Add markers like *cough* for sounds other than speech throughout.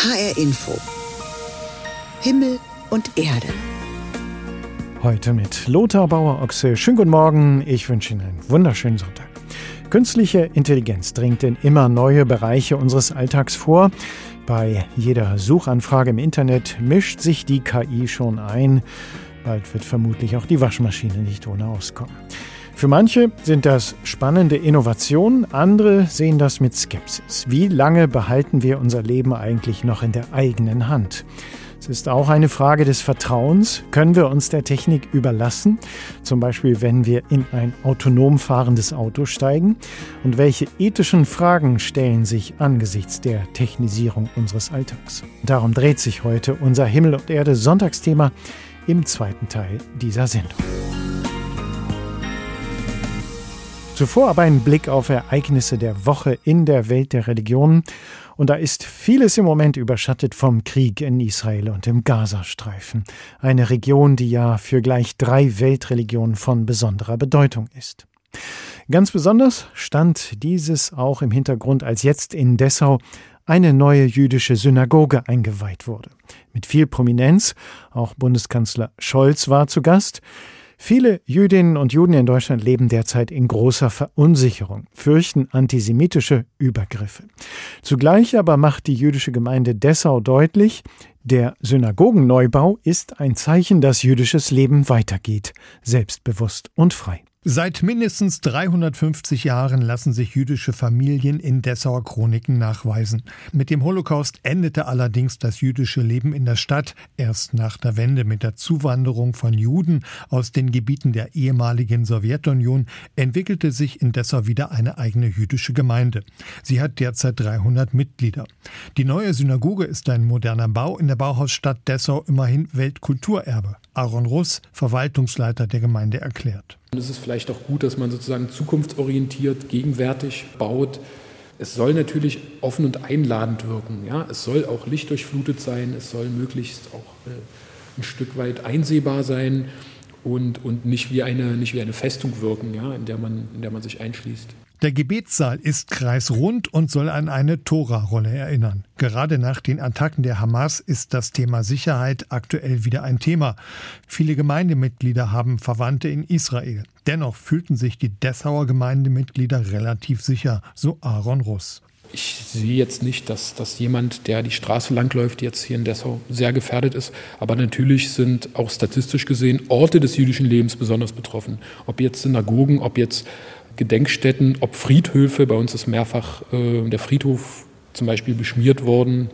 HR Info. Himmel und Erde. Heute mit Lothar Bauer-Ochse. Schönen guten Morgen. Ich wünsche Ihnen einen wunderschönen Sonntag. Künstliche Intelligenz dringt in immer neue Bereiche unseres Alltags vor. Bei jeder Suchanfrage im Internet mischt sich die KI schon ein. Bald wird vermutlich auch die Waschmaschine nicht ohne auskommen. Für manche sind das spannende Innovationen, andere sehen das mit Skepsis. Wie lange behalten wir unser Leben eigentlich noch in der eigenen Hand? Es ist auch eine Frage des Vertrauens. Können wir uns der Technik überlassen? Zum Beispiel, wenn wir in ein autonom fahrendes Auto steigen? Und welche ethischen Fragen stellen sich angesichts der Technisierung unseres Alltags? Darum dreht sich heute unser Himmel und Erde Sonntagsthema im zweiten Teil dieser Sendung. Zuvor aber ein Blick auf Ereignisse der Woche in der Welt der Religionen. Und da ist vieles im Moment überschattet vom Krieg in Israel und im Gazastreifen. Eine Region, die ja für gleich drei Weltreligionen von besonderer Bedeutung ist. Ganz besonders stand dieses auch im Hintergrund, als jetzt in Dessau eine neue jüdische Synagoge eingeweiht wurde. Mit viel Prominenz, auch Bundeskanzler Scholz war zu Gast. Viele Jüdinnen und Juden in Deutschland leben derzeit in großer Verunsicherung, fürchten antisemitische Übergriffe. Zugleich aber macht die jüdische Gemeinde Dessau deutlich, der Synagogenneubau ist ein Zeichen, dass jüdisches Leben weitergeht, selbstbewusst und frei. Seit mindestens 350 Jahren lassen sich jüdische Familien in Dessauer Chroniken nachweisen. Mit dem Holocaust endete allerdings das jüdische Leben in der Stadt erst nach der Wende mit der Zuwanderung von Juden aus den Gebieten der ehemaligen Sowjetunion entwickelte sich in Dessau wieder eine eigene jüdische Gemeinde. Sie hat derzeit 300 Mitglieder. Die neue Synagoge ist ein moderner Bau in der Bauhausstadt Dessau immerhin Weltkulturerbe. Aaron Russ, Verwaltungsleiter der Gemeinde, erklärt. Es ist vielleicht auch gut, dass man sozusagen zukunftsorientiert, gegenwärtig baut. Es soll natürlich offen und einladend wirken. Ja? Es soll auch lichtdurchflutet sein, es soll möglichst auch äh, ein Stück weit einsehbar sein und, und nicht, wie eine, nicht wie eine Festung wirken, ja? in, der man, in der man sich einschließt. Der Gebetssaal ist kreisrund und soll an eine Tora-Rolle erinnern. Gerade nach den Attacken der Hamas ist das Thema Sicherheit aktuell wieder ein Thema. Viele Gemeindemitglieder haben Verwandte in Israel. Dennoch fühlten sich die Dessauer Gemeindemitglieder relativ sicher, so Aaron Russ. Ich sehe jetzt nicht, dass, dass jemand, der die Straße langläuft, jetzt hier in Dessau sehr gefährdet ist. Aber natürlich sind auch statistisch gesehen Orte des jüdischen Lebens besonders betroffen. Ob jetzt Synagogen, ob jetzt Gedenkstätten, ob Friedhöfe. Bei uns ist mehrfach äh, der Friedhof zum Beispiel beschmiert worden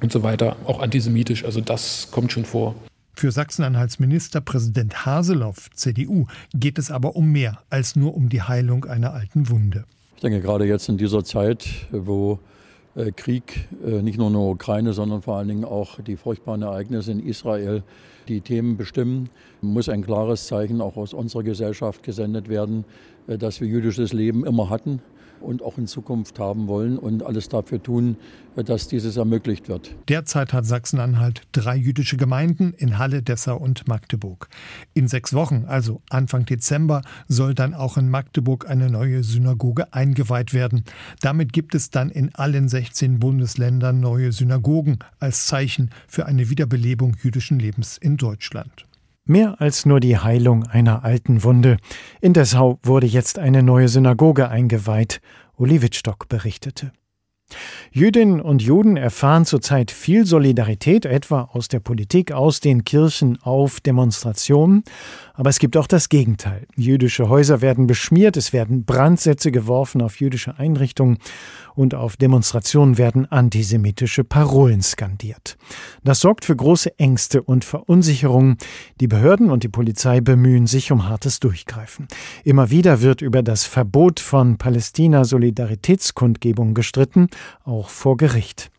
und so weiter, auch antisemitisch. Also das kommt schon vor. Für Sachsen-Anhalts Ministerpräsident Haseloff, CDU, geht es aber um mehr als nur um die Heilung einer alten Wunde. Ich denke, gerade jetzt in dieser Zeit, wo äh, Krieg äh, nicht nur in der Ukraine, sondern vor allen Dingen auch die furchtbaren Ereignisse in Israel die Themen bestimmen, muss ein klares Zeichen auch aus unserer Gesellschaft gesendet werden, äh, dass wir jüdisches Leben immer hatten und auch in Zukunft haben wollen und alles dafür tun, dass dieses ermöglicht wird. Derzeit hat Sachsen-Anhalt drei jüdische Gemeinden in Halle, Dessau und Magdeburg. In sechs Wochen, also Anfang Dezember, soll dann auch in Magdeburg eine neue Synagoge eingeweiht werden. Damit gibt es dann in allen 16 Bundesländern neue Synagogen als Zeichen für eine Wiederbelebung jüdischen Lebens in Deutschland. Mehr als nur die Heilung einer alten Wunde. In Dessau wurde jetzt eine neue Synagoge eingeweiht, Uli Wittstock berichtete. Jüdinnen und Juden erfahren zurzeit viel Solidarität, etwa aus der Politik, aus den Kirchen, auf Demonstrationen. Aber es gibt auch das Gegenteil. Jüdische Häuser werden beschmiert, es werden Brandsätze geworfen auf jüdische Einrichtungen und auf Demonstrationen werden antisemitische Parolen skandiert. Das sorgt für große Ängste und Verunsicherungen. Die Behörden und die Polizei bemühen sich um hartes Durchgreifen. Immer wieder wird über das Verbot von Palästina-Solidaritätskundgebungen gestritten, auch vor Gericht.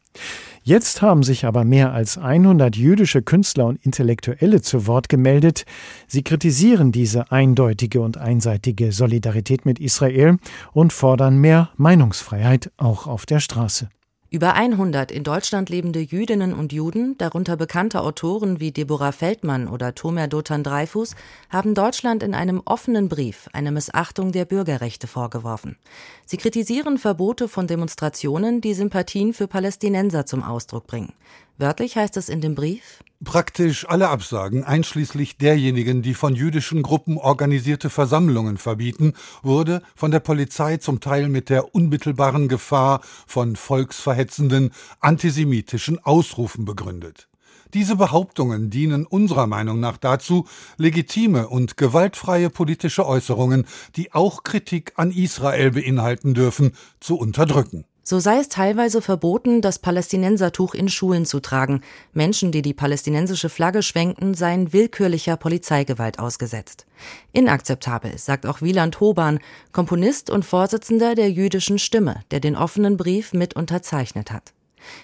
Jetzt haben sich aber mehr als 100 jüdische Künstler und Intellektuelle zu Wort gemeldet. Sie kritisieren diese eindeutige und einseitige Solidarität mit Israel und fordern mehr Meinungsfreiheit auch auf der Straße. Über 100 in Deutschland lebende Jüdinnen und Juden, darunter bekannte Autoren wie Deborah Feldmann oder Tomer Dotan Dreyfus, haben Deutschland in einem offenen Brief eine Missachtung der Bürgerrechte vorgeworfen. Sie kritisieren Verbote von Demonstrationen, die Sympathien für Palästinenser zum Ausdruck bringen. Wörtlich heißt es in dem Brief Praktisch alle Absagen, einschließlich derjenigen, die von jüdischen Gruppen organisierte Versammlungen verbieten, wurde von der Polizei zum Teil mit der unmittelbaren Gefahr von volksverhetzenden antisemitischen Ausrufen begründet. Diese Behauptungen dienen unserer Meinung nach dazu, legitime und gewaltfreie politische Äußerungen, die auch Kritik an Israel beinhalten dürfen, zu unterdrücken. So sei es teilweise verboten, das Palästinensertuch in Schulen zu tragen. Menschen, die die palästinensische Flagge schwenkten, seien willkürlicher Polizeigewalt ausgesetzt. Inakzeptabel, sagt auch Wieland Hoban, Komponist und Vorsitzender der jüdischen Stimme, der den offenen Brief mit unterzeichnet hat.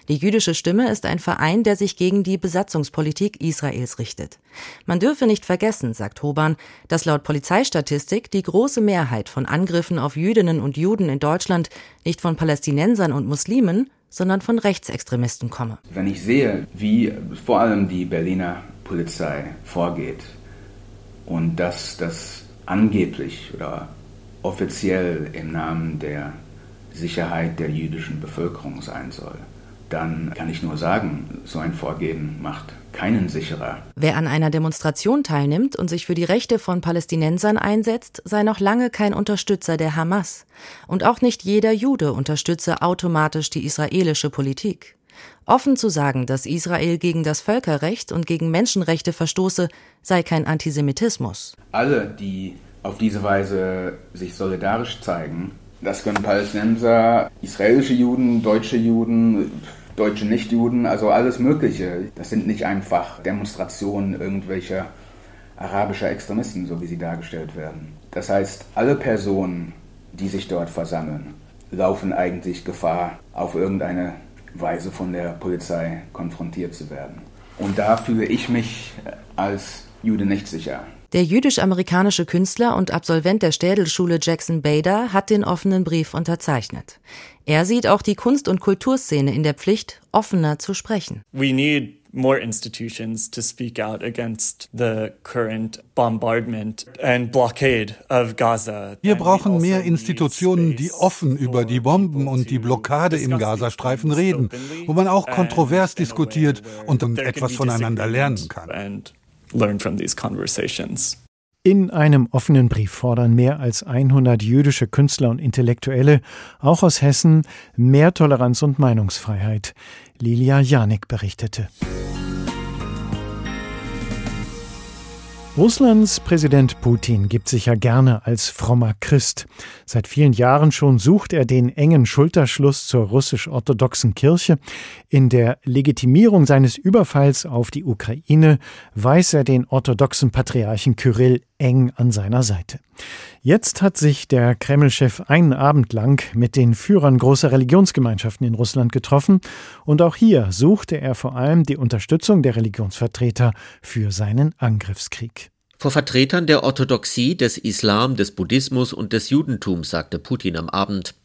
Die jüdische Stimme ist ein Verein, der sich gegen die Besatzungspolitik Israels richtet. Man dürfe nicht vergessen, sagt Hoban, dass laut Polizeistatistik die große Mehrheit von Angriffen auf Jüdinnen und Juden in Deutschland nicht von Palästinensern und Muslimen, sondern von Rechtsextremisten komme. Wenn ich sehe, wie vor allem die Berliner Polizei vorgeht und dass das angeblich oder offiziell im Namen der Sicherheit der jüdischen Bevölkerung sein soll, dann kann ich nur sagen, so ein Vorgehen macht keinen sicherer. Wer an einer Demonstration teilnimmt und sich für die Rechte von Palästinensern einsetzt, sei noch lange kein Unterstützer der Hamas. Und auch nicht jeder Jude unterstütze automatisch die israelische Politik. Offen zu sagen, dass Israel gegen das Völkerrecht und gegen Menschenrechte verstoße, sei kein Antisemitismus. Alle, die auf diese Weise sich solidarisch zeigen, das können Palästinenser, israelische Juden, deutsche Juden, deutsche Nichtjuden, also alles Mögliche. Das sind nicht einfach Demonstrationen irgendwelcher arabischer Extremisten, so wie sie dargestellt werden. Das heißt, alle Personen, die sich dort versammeln, laufen eigentlich Gefahr, auf irgendeine Weise von der Polizei konfrontiert zu werden. Und da fühle ich mich als Jude nicht sicher. Der jüdisch-amerikanische Künstler und Absolvent der Städelschule Jackson Bader hat den offenen Brief unterzeichnet. Er sieht auch die Kunst- und Kulturszene in der Pflicht, offener zu sprechen. We need more institutions to speak out against the current bombardment and blockade of Gaza. Wir brauchen mehr Institutionen, die offen über die Bomben und die Blockade im Gazastreifen reden, wo man auch kontrovers diskutiert und etwas voneinander lernen kann learn from these conversations. In einem offenen Brief fordern mehr als 100 jüdische Künstler und Intellektuelle, auch aus Hessen, mehr Toleranz und Meinungsfreiheit. Lilia Janik berichtete. Russlands Präsident Putin gibt sich ja gerne als frommer Christ. Seit vielen Jahren schon sucht er den engen Schulterschluss zur russisch-orthodoxen Kirche. In der Legitimierung seines Überfalls auf die Ukraine weiß er den orthodoxen Patriarchen Kyrill eng an seiner Seite. Jetzt hat sich der Kreml-Chef einen Abend lang mit den Führern großer Religionsgemeinschaften in Russland getroffen und auch hier suchte er vor allem die Unterstützung der Religionsvertreter für seinen Angriffskrieg. Vor Vertretern der Orthodoxie, des Islam, des Buddhismus und des Judentums sagte Putin am Abend.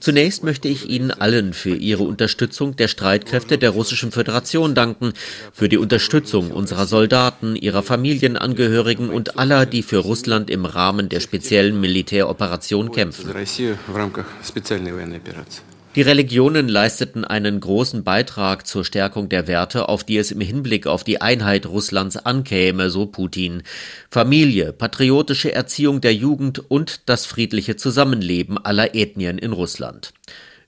Zunächst möchte ich Ihnen allen für Ihre Unterstützung der Streitkräfte der Russischen Föderation danken, für die Unterstützung unserer Soldaten, ihrer Familienangehörigen und aller, die für Russland im Rahmen der speziellen Militäroperation kämpfen. Die Religionen leisteten einen großen Beitrag zur Stärkung der Werte, auf die es im Hinblick auf die Einheit Russlands ankäme, so Putin. Familie, patriotische Erziehung der Jugend und das friedliche Zusammenleben aller Ethnien in Russland.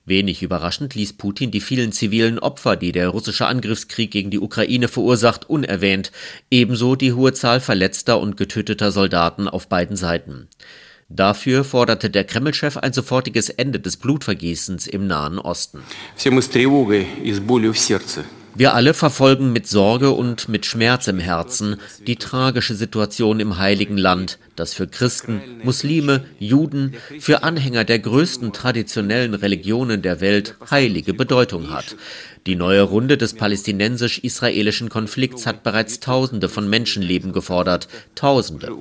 Wenig überraschend ließ Putin die vielen zivilen Opfer, die der russische Angriffskrieg gegen die Ukraine verursacht, unerwähnt, ebenso die hohe Zahl verletzter und getöteter Soldaten auf beiden Seiten. Dafür forderte der Kreml-Chef ein sofortiges Ende des Blutvergießens im Nahen Osten. Wir alle verfolgen mit Sorge und mit Schmerz im Herzen die tragische Situation im Heiligen Land, das für Christen, Muslime, Juden, für Anhänger der größten traditionellen Religionen der Welt heilige Bedeutung hat. Die neue Runde des palästinensisch-israelischen Konflikts hat bereits Tausende von Menschenleben gefordert. Tausende.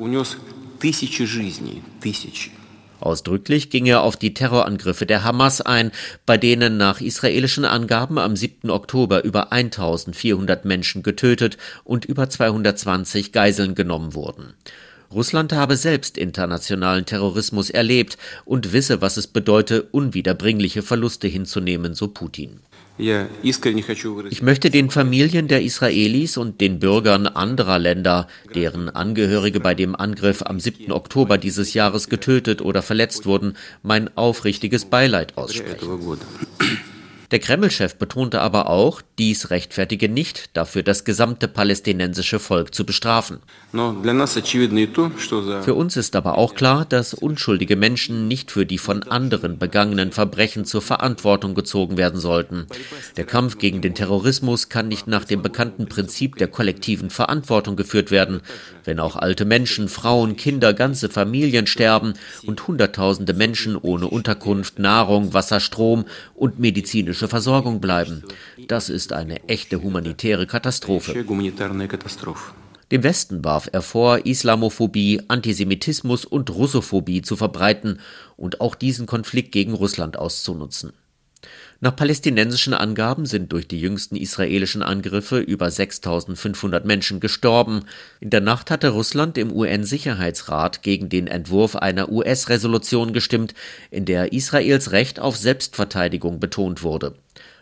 Ausdrücklich ging er auf die Terrorangriffe der Hamas ein, bei denen nach israelischen Angaben am 7. Oktober über 1400 Menschen getötet und über 220 Geiseln genommen wurden. Russland habe selbst internationalen Terrorismus erlebt und wisse, was es bedeute, unwiederbringliche Verluste hinzunehmen, so Putin. Ich möchte den Familien der Israelis und den Bürgern anderer Länder, deren Angehörige bei dem Angriff am 7. Oktober dieses Jahres getötet oder verletzt wurden, mein aufrichtiges Beileid aussprechen. Der Kreml-Chef betonte aber auch, dies rechtfertige nicht, dafür das gesamte palästinensische Volk zu bestrafen. Für uns ist aber auch klar, dass unschuldige Menschen nicht für die von anderen begangenen Verbrechen zur Verantwortung gezogen werden sollten. Der Kampf gegen den Terrorismus kann nicht nach dem bekannten Prinzip der kollektiven Verantwortung geführt werden. Wenn auch alte Menschen, Frauen, Kinder, ganze Familien sterben und Hunderttausende Menschen ohne Unterkunft, Nahrung, Wasser, Strom und medizinische medizinische Versorgung bleiben. Das ist eine echte humanitäre Katastrophe. Dem Westen warf er vor, Islamophobie, Antisemitismus und Russophobie zu verbreiten und auch diesen Konflikt gegen Russland auszunutzen. Nach palästinensischen Angaben sind durch die jüngsten israelischen Angriffe über 6500 Menschen gestorben. In der Nacht hatte Russland im UN-Sicherheitsrat gegen den Entwurf einer US-Resolution gestimmt, in der Israels Recht auf Selbstverteidigung betont wurde.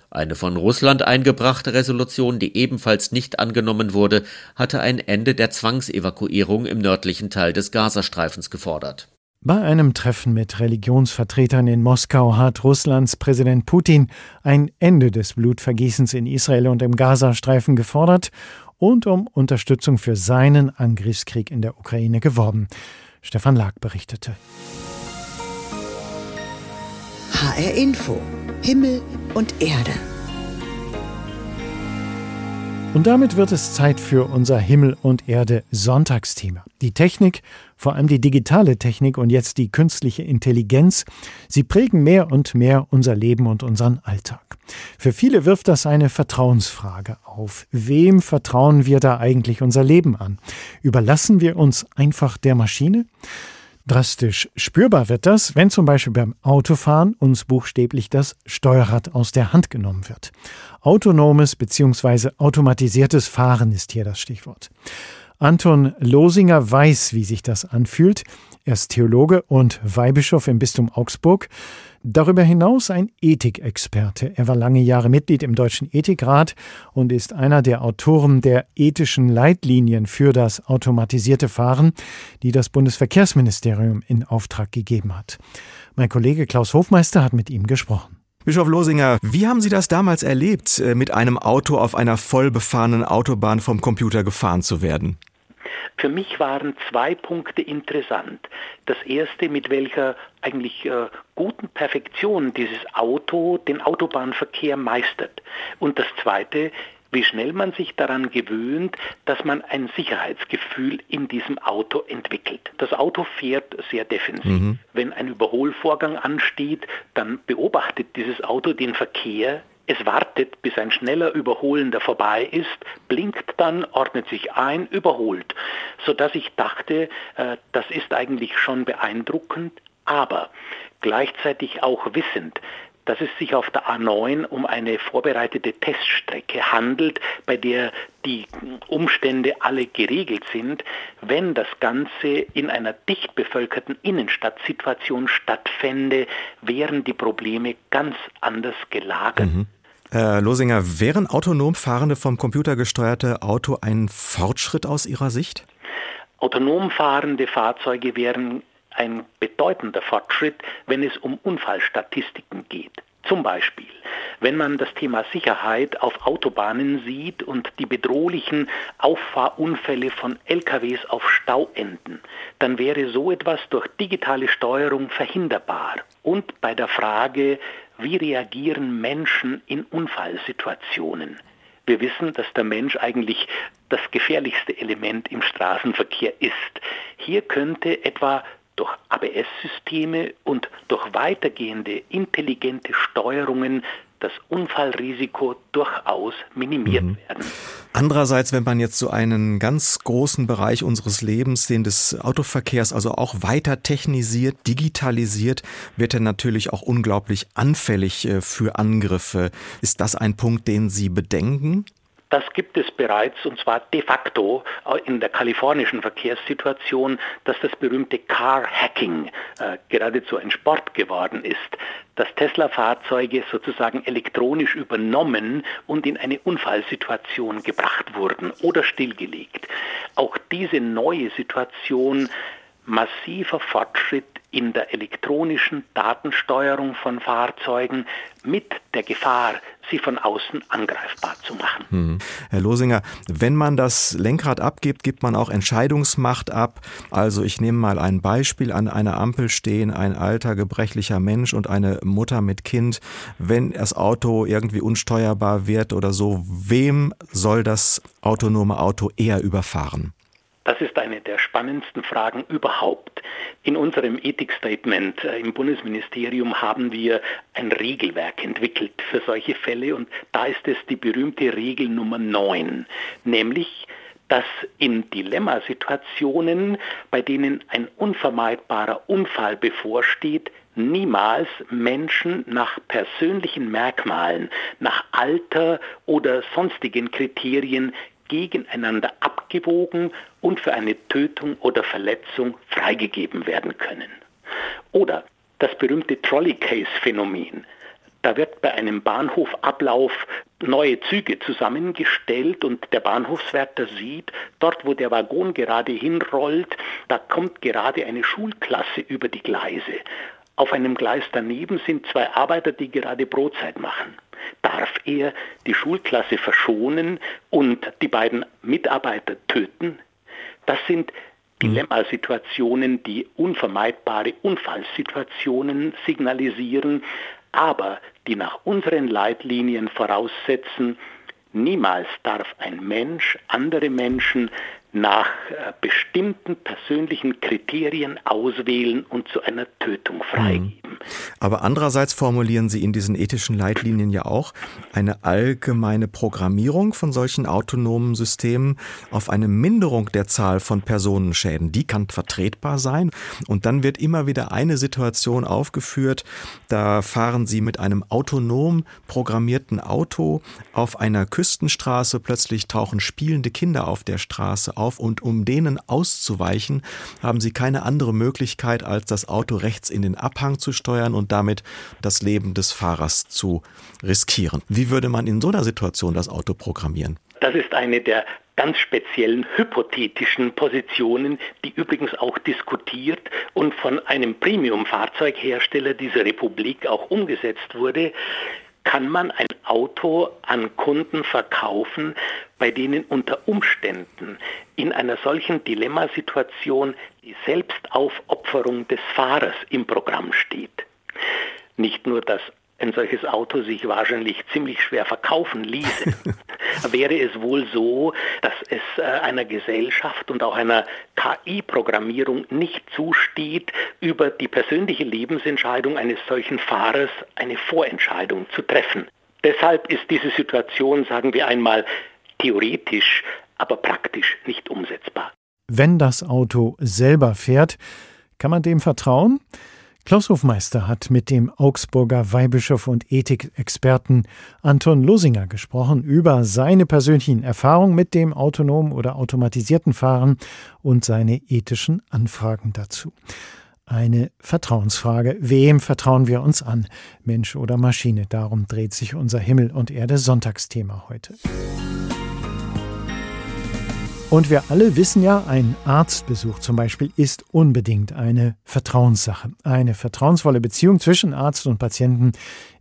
Eine von Russland eingebrachte Resolution, die ebenfalls nicht angenommen wurde, hatte ein Ende der Zwangsevakuierung im nördlichen Teil des Gazastreifens gefordert. Bei einem Treffen mit Religionsvertretern in Moskau hat Russlands Präsident Putin ein Ende des Blutvergießens in Israel und im Gazastreifen gefordert und um Unterstützung für seinen Angriffskrieg in der Ukraine geworben. Stefan Lag berichtete. HR Info. Himmel und Erde. Und damit wird es Zeit für unser Himmel und Erde Sonntagsthema. Die Technik, vor allem die digitale Technik und jetzt die künstliche Intelligenz, sie prägen mehr und mehr unser Leben und unseren Alltag. Für viele wirft das eine Vertrauensfrage auf. Wem vertrauen wir da eigentlich unser Leben an? Überlassen wir uns einfach der Maschine? Drastisch spürbar wird das, wenn zum Beispiel beim Autofahren uns buchstäblich das Steuerrad aus der Hand genommen wird. Autonomes bzw. automatisiertes Fahren ist hier das Stichwort. Anton Losinger weiß, wie sich das anfühlt. Er ist Theologe und Weihbischof im Bistum Augsburg. Darüber hinaus ein Ethikexperte. Er war lange Jahre Mitglied im Deutschen Ethikrat und ist einer der Autoren der ethischen Leitlinien für das automatisierte Fahren, die das Bundesverkehrsministerium in Auftrag gegeben hat. Mein Kollege Klaus Hofmeister hat mit ihm gesprochen. Bischof Losinger, wie haben Sie das damals erlebt, äh, mit einem Auto auf einer voll befahrenen Autobahn vom Computer gefahren zu werden? Für mich waren zwei Punkte interessant. Das erste, mit welcher eigentlich äh, guten Perfektion dieses Auto den Autobahnverkehr meistert. Und das zweite, wie schnell man sich daran gewöhnt, dass man ein Sicherheitsgefühl in diesem Auto entwickelt. Das Auto fährt sehr defensiv. Mhm. Wenn ein Überholvorgang ansteht, dann beobachtet dieses Auto den Verkehr es wartet, bis ein schneller Überholender vorbei ist, blinkt dann, ordnet sich ein, überholt, sodass ich dachte, äh, das ist eigentlich schon beeindruckend, aber gleichzeitig auch wissend, dass es sich auf der A9 um eine vorbereitete Teststrecke handelt, bei der die Umstände alle geregelt sind. Wenn das Ganze in einer dicht bevölkerten Innenstadtsituation stattfände, wären die Probleme ganz anders gelagert. Mhm. Herr Losinger, wären autonom fahrende vom Computer gesteuerte Auto ein Fortschritt aus Ihrer Sicht? Autonom fahrende Fahrzeuge wären ein bedeutender Fortschritt, wenn es um Unfallstatistiken geht. Zum Beispiel, wenn man das Thema Sicherheit auf Autobahnen sieht und die bedrohlichen Auffahrunfälle von LKWs auf Stauenden, dann wäre so etwas durch digitale Steuerung verhinderbar. Und bei der Frage, wie reagieren Menschen in Unfallsituationen? Wir wissen, dass der Mensch eigentlich das gefährlichste Element im Straßenverkehr ist. Hier könnte etwa durch ABS-Systeme und durch weitergehende intelligente Steuerungen das Unfallrisiko durchaus minimiert mhm. werden. Andererseits, wenn man jetzt so einen ganz großen Bereich unseres Lebens, den des Autoverkehrs, also auch weiter technisiert, digitalisiert, wird er natürlich auch unglaublich anfällig äh, für Angriffe. Ist das ein Punkt, den Sie bedenken? Das gibt es bereits und zwar de facto in der kalifornischen Verkehrssituation, dass das berühmte Car Hacking äh, geradezu ein Sport geworden ist, dass Tesla-Fahrzeuge sozusagen elektronisch übernommen und in eine Unfallsituation gebracht wurden oder stillgelegt. Auch diese neue Situation massiver Fortschritt in der elektronischen Datensteuerung von Fahrzeugen mit der Gefahr, sie von außen angreifbar zu machen. Hm. Herr Losinger, wenn man das Lenkrad abgibt, gibt man auch Entscheidungsmacht ab. Also ich nehme mal ein Beispiel. An einer Ampel stehen ein alter, gebrechlicher Mensch und eine Mutter mit Kind. Wenn das Auto irgendwie unsteuerbar wird oder so, wem soll das autonome Auto eher überfahren? Das ist eine der spannendsten Fragen überhaupt. In unserem Ethikstatement äh, im Bundesministerium haben wir ein Regelwerk entwickelt für solche Fälle und da ist es die berühmte Regel Nummer 9, nämlich dass in Dilemmasituationen, bei denen ein unvermeidbarer Unfall bevorsteht, niemals Menschen nach persönlichen Merkmalen, nach Alter oder sonstigen Kriterien gegeneinander abgewogen und für eine Tötung oder Verletzung freigegeben werden können. Oder das berühmte Trolley-Case-Phänomen. Da wird bei einem Bahnhofablauf neue Züge zusammengestellt und der Bahnhofswärter sieht, dort wo der Waggon gerade hinrollt, da kommt gerade eine Schulklasse über die Gleise. Auf einem Gleis daneben sind zwei Arbeiter, die gerade Brotzeit machen darf er die Schulklasse verschonen und die beiden Mitarbeiter töten? Das sind Dilemmasituationen, die unvermeidbare Unfallsituationen signalisieren, aber die nach unseren Leitlinien voraussetzen, niemals darf ein Mensch andere Menschen nach äh, bestimmten persönlichen Kriterien auswählen und zu einer Tötung freigeben. Mhm. Aber andererseits formulieren Sie in diesen ethischen Leitlinien ja auch eine allgemeine Programmierung von solchen autonomen Systemen auf eine Minderung der Zahl von Personenschäden. Die kann vertretbar sein. Und dann wird immer wieder eine Situation aufgeführt, da fahren Sie mit einem autonom programmierten Auto auf einer Küstenstraße, plötzlich tauchen spielende Kinder auf der Straße auf und um denen auszuweichen, haben Sie keine andere Möglichkeit, als das Auto rechts in den Abhang zu steuern und damit das Leben des Fahrers zu riskieren. Wie würde man in so einer Situation das Auto programmieren? Das ist eine der ganz speziellen hypothetischen Positionen, die übrigens auch diskutiert und von einem Premium-Fahrzeughersteller dieser Republik auch umgesetzt wurde kann man ein Auto an Kunden verkaufen, bei denen unter Umständen in einer solchen Dilemmasituation die Selbstaufopferung des Fahrers im Programm steht. Nicht nur das ein solches Auto sich wahrscheinlich ziemlich schwer verkaufen ließe, *laughs* wäre es wohl so, dass es äh, einer Gesellschaft und auch einer KI-Programmierung nicht zusteht, über die persönliche Lebensentscheidung eines solchen Fahrers eine Vorentscheidung zu treffen. Deshalb ist diese Situation, sagen wir einmal, theoretisch, aber praktisch nicht umsetzbar. Wenn das Auto selber fährt, kann man dem vertrauen? Klaus Hofmeister hat mit dem Augsburger Weihbischof und Ethikexperten Anton Losinger gesprochen über seine persönlichen Erfahrungen mit dem autonomen oder automatisierten Fahren und seine ethischen Anfragen dazu. Eine Vertrauensfrage. Wem vertrauen wir uns an? Mensch oder Maschine? Darum dreht sich unser Himmel und Erde Sonntagsthema heute. Und wir alle wissen ja, ein Arztbesuch zum Beispiel ist unbedingt eine Vertrauenssache. Eine vertrauensvolle Beziehung zwischen Arzt und Patienten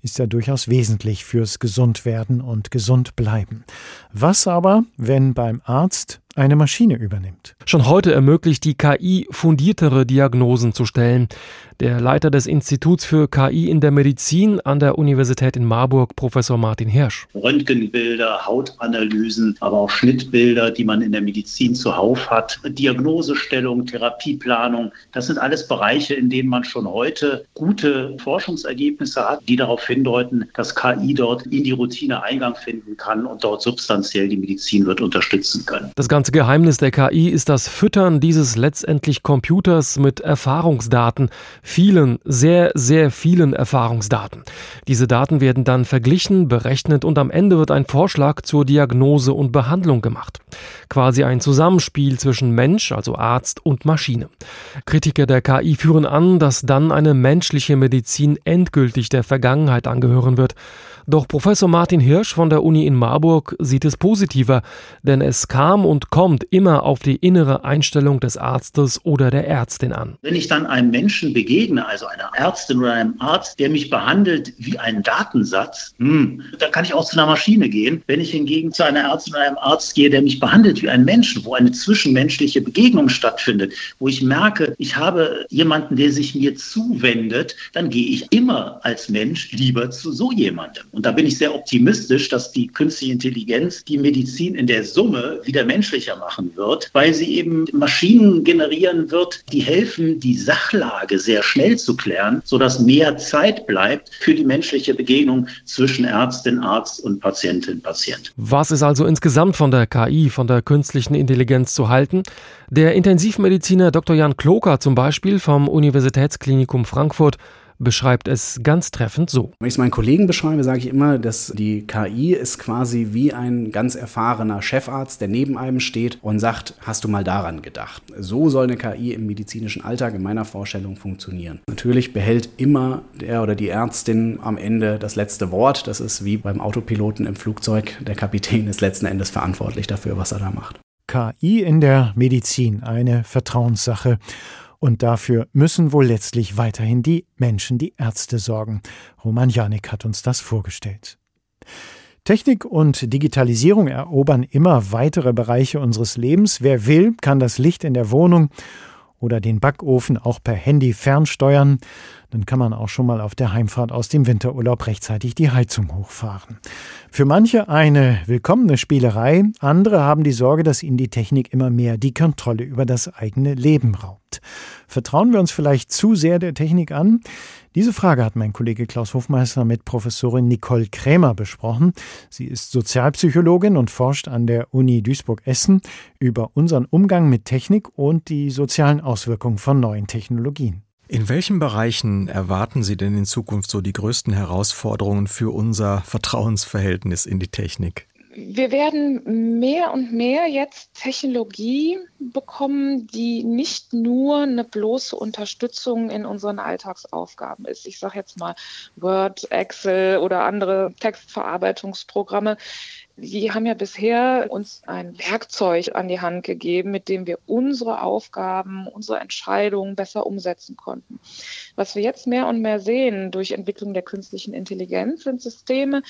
ist ja durchaus wesentlich fürs Gesundwerden und Gesundbleiben. Was aber, wenn beim Arzt eine Maschine übernimmt? Schon heute ermöglicht die KI fundiertere Diagnosen zu stellen. Der Leiter des Instituts für KI in der Medizin an der Universität in Marburg, Professor Martin Hirsch. Röntgenbilder, Hautanalysen, aber auch Schnittbilder, die man in der Medizin zuhauf hat, Diagnosestellung, Therapieplanung, das sind alles Bereiche, in denen man schon heute gute Forschungsergebnisse hat, die darauf hindeuten, dass KI dort in die Routine Eingang finden kann und dort substanziell die Medizin wird unterstützen können. Das ganze Geheimnis der KI ist das Füttern dieses letztendlich Computers mit Erfahrungsdaten, vielen, sehr, sehr vielen Erfahrungsdaten. Diese Daten werden dann verglichen, berechnet und am Ende wird ein Vorschlag zur Diagnose und Behandlung gemacht. Quasi ein Zusammenspiel zwischen Mensch, also Arzt und Maschine. Kritiker der KI führen an, dass dann eine menschliche Medizin endgültig der Vergangenheit angehören wird. Doch Professor Martin Hirsch von der Uni in Marburg sieht es positiver, denn es kam und kommt immer auf die innere Einstellung des Arztes oder der Ärztin an. Wenn ich dann einem Menschen begegne, also einer Ärztin oder einem Arzt, der mich behandelt wie einen Datensatz, hm, dann kann ich auch zu einer Maschine gehen. Wenn ich hingegen zu einer Ärztin oder einem Arzt gehe, der mich behandelt wie einen Menschen, wo eine zwischenmenschliche Begegnung stattfindet, wo ich merke, ich habe jemanden, der sich mir zuwendet, dann gehe ich immer als Mensch lieber zu so jemandem. Und da bin ich sehr optimistisch, dass die künstliche Intelligenz die Medizin in der Summe wieder menschlicher machen wird, weil sie eben Maschinen generieren wird, die helfen, die Sachlage sehr schnell zu klären, sodass mehr Zeit bleibt für die menschliche Begegnung zwischen Ärztin, Arzt und Patientin, Patient. Was ist also insgesamt von der KI, von der künstlichen Intelligenz zu halten? Der Intensivmediziner Dr. Jan Kloker zum Beispiel vom Universitätsklinikum Frankfurt beschreibt es ganz treffend so. Wenn ich es meinen Kollegen beschreibe, sage ich immer, dass die KI ist quasi wie ein ganz erfahrener Chefarzt, der neben einem steht und sagt, hast du mal daran gedacht? So soll eine KI im medizinischen Alltag in meiner Vorstellung funktionieren. Natürlich behält immer der oder die Ärztin am Ende das letzte Wort. Das ist wie beim Autopiloten im Flugzeug. Der Kapitän ist letzten Endes verantwortlich dafür, was er da macht. KI in der Medizin, eine Vertrauenssache. Und dafür müssen wohl letztlich weiterhin die Menschen, die Ärzte sorgen. Roman Janik hat uns das vorgestellt. Technik und Digitalisierung erobern immer weitere Bereiche unseres Lebens. Wer will, kann das Licht in der Wohnung oder den Backofen auch per Handy fernsteuern. Dann kann man auch schon mal auf der Heimfahrt aus dem Winterurlaub rechtzeitig die Heizung hochfahren. Für manche eine willkommene Spielerei, andere haben die Sorge, dass ihnen die Technik immer mehr die Kontrolle über das eigene Leben raubt. Vertrauen wir uns vielleicht zu sehr der Technik an? Diese Frage hat mein Kollege Klaus Hofmeister mit Professorin Nicole Krämer besprochen. Sie ist Sozialpsychologin und forscht an der Uni Duisburg-Essen über unseren Umgang mit Technik und die sozialen Auswirkungen von neuen Technologien. In welchen Bereichen erwarten Sie denn in Zukunft so die größten Herausforderungen für unser Vertrauensverhältnis in die Technik? Wir werden mehr und mehr jetzt Technologie bekommen, die nicht nur eine bloße Unterstützung in unseren Alltagsaufgaben ist. Ich sage jetzt mal Word, Excel oder andere Textverarbeitungsprogramme. Die haben ja bisher uns ein Werkzeug an die Hand gegeben, mit dem wir unsere Aufgaben, unsere Entscheidungen besser umsetzen konnten. Was wir jetzt mehr und mehr sehen durch Entwicklung der künstlichen Intelligenz sind Systeme,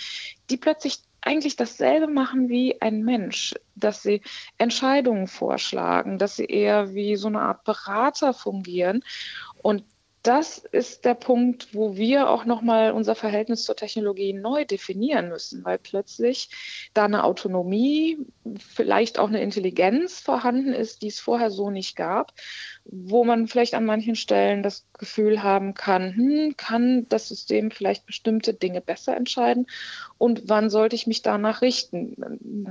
die plötzlich eigentlich dasselbe machen wie ein Mensch, dass sie Entscheidungen vorschlagen, dass sie eher wie so eine Art Berater fungieren. Und das ist der Punkt, wo wir auch nochmal unser Verhältnis zur Technologie neu definieren müssen, weil plötzlich da eine Autonomie, vielleicht auch eine Intelligenz vorhanden ist, die es vorher so nicht gab, wo man vielleicht an manchen Stellen das Gefühl haben kann, hm, kann das System vielleicht bestimmte Dinge besser entscheiden und wann sollte ich mich danach richten?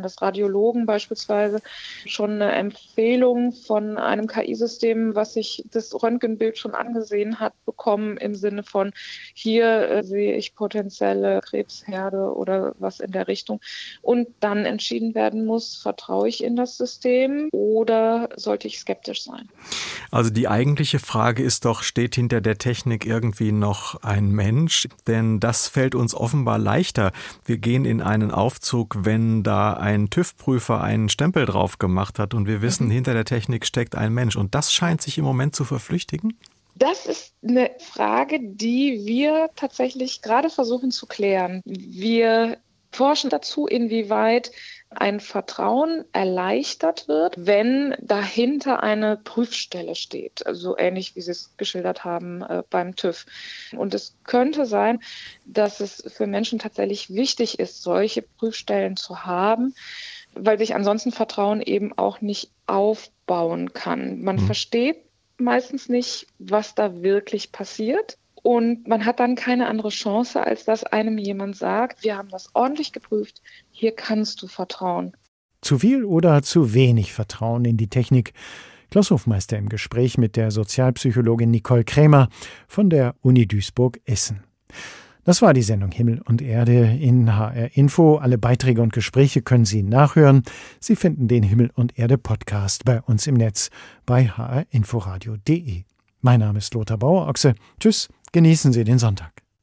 Das Radiologen beispielsweise schon eine Empfehlung von einem KI-System, was sich das Röntgenbild schon angesehen hat, bekommen im Sinne von, hier äh, sehe ich potenzielle Krebsherde oder was in der Richtung und dann entschieden werden muss, vertraue ich in das System oder sollte ich skeptisch sein? Also die eigentliche Frage ist doch, steht hinter der Technik irgendwie noch ein Mensch? Denn das fällt uns offenbar leichter. Wir gehen in einen Aufzug, wenn da ein TÜV-Prüfer einen Stempel drauf gemacht hat und wir wissen, mhm. hinter der Technik steckt ein Mensch. Und das scheint sich im Moment zu verflüchtigen? Das ist eine Frage, die wir tatsächlich gerade versuchen zu klären. Wir forschen dazu, inwieweit ein Vertrauen erleichtert wird, wenn dahinter eine Prüfstelle steht, so also ähnlich wie Sie es geschildert haben äh, beim TÜV. Und es könnte sein, dass es für Menschen tatsächlich wichtig ist, solche Prüfstellen zu haben, weil sich ansonsten Vertrauen eben auch nicht aufbauen kann. Man mhm. versteht meistens nicht, was da wirklich passiert. Und man hat dann keine andere Chance, als dass einem jemand sagt, wir haben das ordentlich geprüft, hier kannst du vertrauen. Zu viel oder zu wenig Vertrauen in die Technik? Klaus Hofmeister im Gespräch mit der Sozialpsychologin Nicole Krämer von der Uni Duisburg-Essen. Das war die Sendung Himmel und Erde in HR Info. Alle Beiträge und Gespräche können Sie nachhören. Sie finden den Himmel und Erde Podcast bei uns im Netz bei hrinforadio.de. Mein Name ist Lothar Bauer-Ochse. Tschüss, genießen Sie den Sonntag.